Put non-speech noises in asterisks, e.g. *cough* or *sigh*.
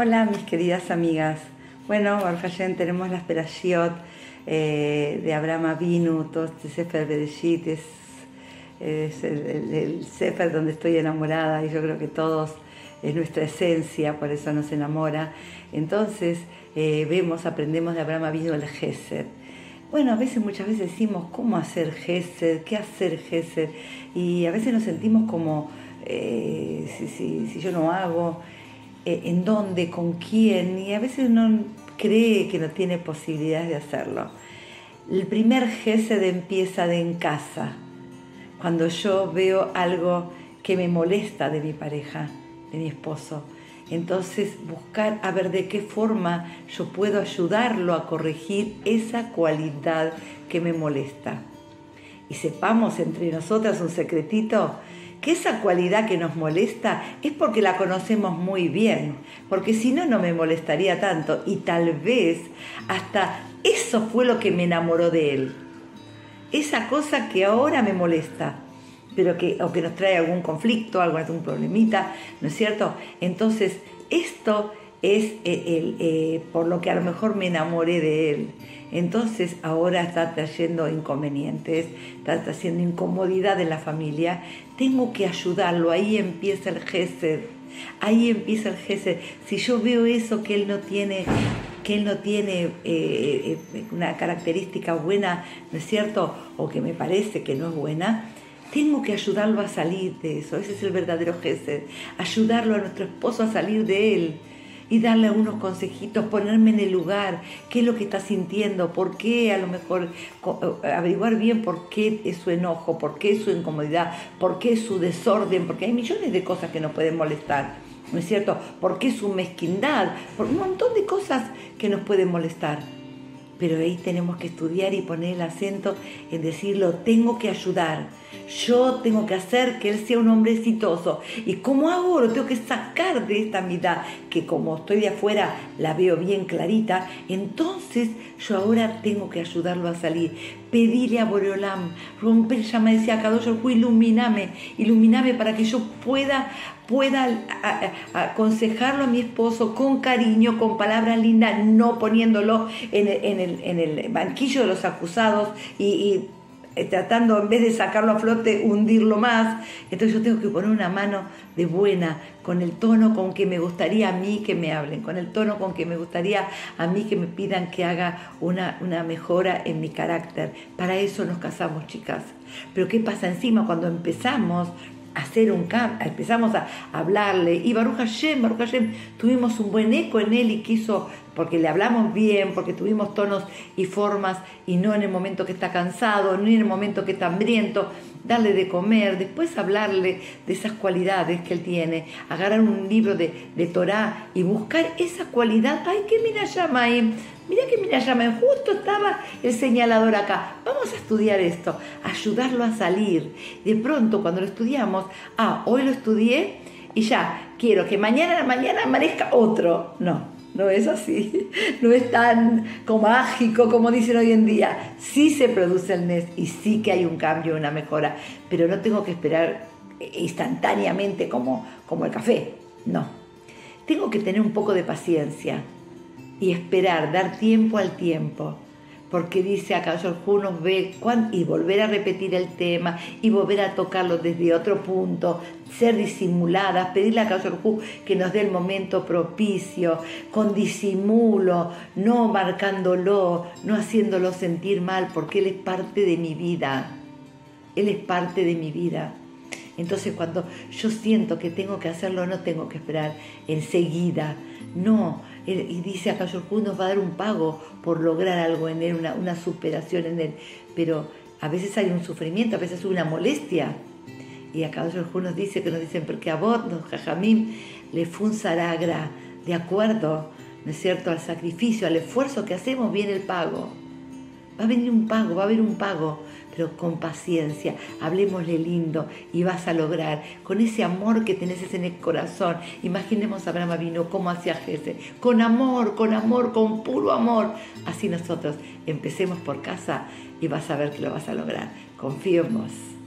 Hola mis queridas amigas. Bueno, Baruch tenemos las Perashiot eh, de Abraham Avinu, todo este Sefer Bereshit es, el, Sefer donde estoy enamorada y yo creo que todos es nuestra esencia, por eso nos enamora. Entonces eh, vemos, aprendemos de Abraham Avinu el Gesed. Bueno, a veces, muchas veces decimos cómo hacer Gesed, qué hacer Gesed, y a veces nos sentimos como, eh, si yo no hago, eh, en dónde, con quién, y a veces uno cree que no tiene posibilidades de hacerlo. El primer gesed empieza de en casa, cuando yo veo algo que me molesta de mi pareja, de mi esposo. Entonces buscar a ver de qué forma yo puedo ayudarlo a corregir esa cualidad que me molesta. Y sepamos entre nosotras un secretito, que esa cualidad que nos molesta es porque la conocemos muy bien, porque si no, no me molestaría tanto y tal vez hasta eso fue lo que me enamoró de él. Esa cosa que ahora me molesta, pero que, o que nos trae algún conflicto, algún problemita, ¿no es cierto? Entonces, esto es el, eh, por lo que a lo mejor me enamoré de él. Entonces ahora está trayendo inconvenientes, está trayendo incomodidad en la familia. Tengo que ayudarlo, ahí empieza el gesed, ahí empieza el gesed. Si yo veo eso que él no tiene, que él no tiene eh, eh, una característica buena, ¿no es cierto? O que me parece que no es buena, tengo que ayudarlo a salir de eso. Ese es el verdadero gesed. Ayudarlo a nuestro esposo a salir de él y darle unos consejitos, ponerme en el lugar, qué es lo que está sintiendo, por qué a lo mejor eh, averiguar bien por qué es su enojo, por qué es su incomodidad, por qué es su desorden, porque hay millones de cosas que nos pueden molestar, ¿no es cierto? ¿Por qué su mezquindad? Por un montón de cosas que nos pueden molestar. Pero ahí tenemos que estudiar y poner el acento en decirlo, tengo que ayudar yo tengo que hacer que él sea un hombre exitoso. ¿Y cómo hago? Lo tengo que sacar de esta mitad, que como estoy de afuera la veo bien clarita. Entonces yo ahora tengo que ayudarlo a salir. Pedirle a Boreolam, romper llama, decía Kadosh iluminame, iluminame para que yo pueda pueda aconsejarlo a mi esposo con cariño, con palabras lindas, no poniéndolo en el, banquillo de los acusados y tratando en vez de sacarlo a flote, hundirlo más. Entonces yo tengo que poner una mano de buena, con el tono con que me gustaría a mí que me hablen, con el tono con que me gustaría a mí que me pidan que haga una, una mejora en mi carácter. Para eso nos casamos, chicas. Pero ¿qué pasa encima cuando empezamos hacer un cambio, empezamos a hablarle y Baruch Hashem, Baruch Hashem, tuvimos un buen eco en él y quiso, porque le hablamos bien, porque tuvimos tonos y formas y no en el momento que está cansado, ni en el momento que está hambriento, darle de comer, después hablarle de esas cualidades que él tiene, agarrar un libro de, de Torah y buscar esa cualidad, ay, que mira llama ahí, Mira que mira, llama, justo estaba el señalador acá. Vamos a estudiar esto, ayudarlo a salir. De pronto, cuando lo estudiamos, ah, hoy lo estudié y ya, quiero que mañana la mañana aparezca otro. No, no es así. *laughs* No es tan como mágico como dicen hoy en día. Sí se produce el NES y sí que hay un cambio, una mejora, pero no tengo que esperar instantáneamente como, como el café. No. Tengo que tener un poco de paciencia y esperar, dar tiempo al tiempo. Porque dice acá nos ve y volver a repetir el tema y volver a tocarlo desde otro punto, ser disimuladas, pedirle a Hu que nos dé el momento propicio, con disimulo, no marcándolo, no haciéndolo sentir mal, porque Él es parte de mi vida. Él es parte de mi vida. Entonces cuando yo siento que tengo que hacerlo, no tengo que esperar enseguida. No, y dice a Hu nos va a dar un pago por lograr algo en él, una, superación en él. Pero a veces hay un sufrimiento, a veces una molestia. Y a Hu nos dice que nos dicen, porque a vos, los jajamim, le saragra de acuerdo, ¿no es cierto?, al sacrificio, al esfuerzo que hacemos, viene el pago. Va a venir un pago, va a haber un pago pero con paciencia, hablemosle lindo y vas a lograr, con ese amor que tenés en el corazón. Imaginemos a Abraham vino como hacía Jesse, con amor, con amor, con puro amor. Así nosotros empecemos por casa y vas a ver que lo vas a lograr. Confiemos.